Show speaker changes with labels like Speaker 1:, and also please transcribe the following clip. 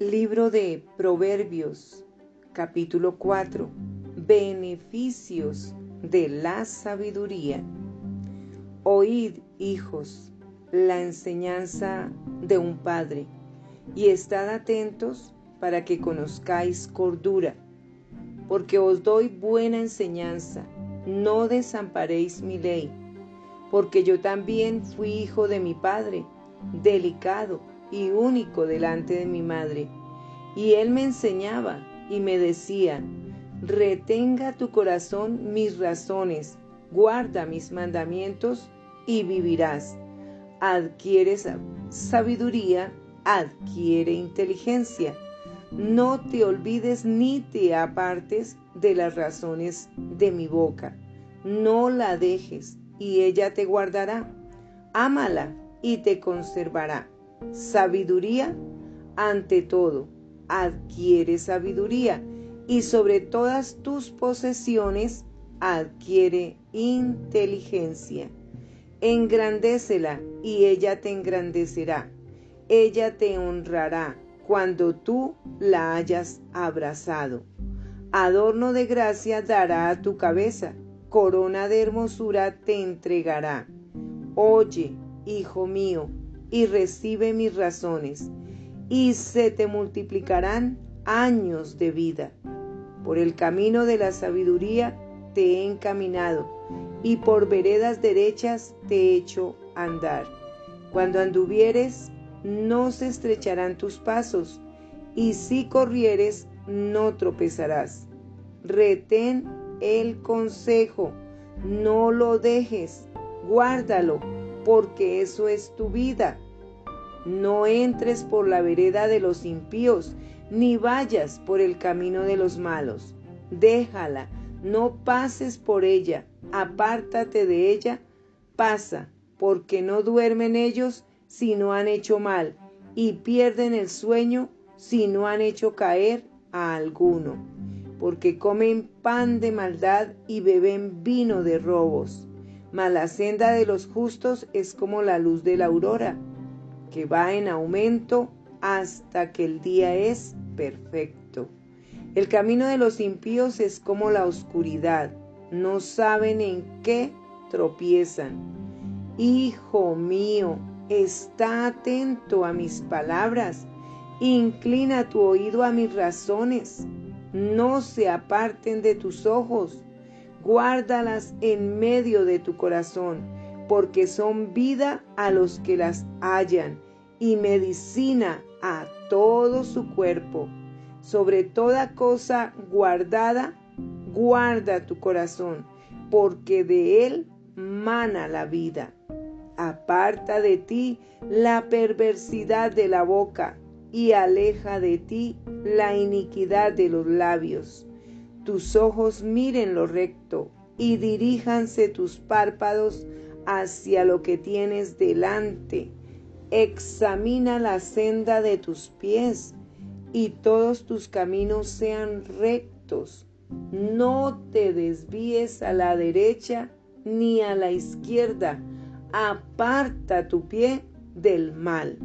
Speaker 1: Libro de Proverbios, capítulo 4. Beneficios de la sabiduría. Oíd, hijos, la enseñanza de un padre, y estad atentos para que conozcáis cordura, porque os doy buena enseñanza, no desamparéis mi ley, porque yo también fui hijo de mi padre, delicado y único delante de mi madre. Y él me enseñaba y me decía, retenga tu corazón mis razones, guarda mis mandamientos y vivirás. Adquiere sabiduría, adquiere inteligencia. No te olvides ni te apartes de las razones de mi boca. No la dejes y ella te guardará. Ámala y te conservará sabiduría ante todo. Adquiere sabiduría y sobre todas tus posesiones adquiere inteligencia. Engrandécela y ella te engrandecerá. Ella te honrará cuando tú la hayas abrazado. Adorno de gracia dará a tu cabeza, corona de hermosura te entregará. Oye, hijo mío, y recibe mis razones, y se te multiplicarán años de vida. Por el camino de la sabiduría te he encaminado, y por veredas derechas te he hecho andar. Cuando anduvieres, no se estrecharán tus pasos, y si corrieres, no tropezarás. Retén el consejo, no lo dejes, guárdalo porque eso es tu vida. No entres por la vereda de los impíos, ni vayas por el camino de los malos. Déjala, no pases por ella, apártate de ella, pasa, porque no duermen ellos si no han hecho mal, y pierden el sueño si no han hecho caer a alguno, porque comen pan de maldad y beben vino de robos mas la senda de los justos es como la luz de la aurora, que va en aumento hasta que el día es perfecto. El camino de los impíos es como la oscuridad, no saben en qué tropiezan. Hijo mío, está atento a mis palabras, inclina tu oído a mis razones, no se aparten de tus ojos guárdalas en medio de tu corazón, porque son vida a los que las hallan y medicina a todo su cuerpo. Sobre toda cosa guardada, guarda tu corazón, porque de él mana la vida. Aparta de ti la perversidad de la boca y aleja de ti la iniquidad de los labios tus ojos miren lo recto y diríjanse tus párpados hacia lo que tienes delante. Examina la senda de tus pies y todos tus caminos sean rectos. No te desvíes a la derecha ni a la izquierda. Aparta tu pie del mal.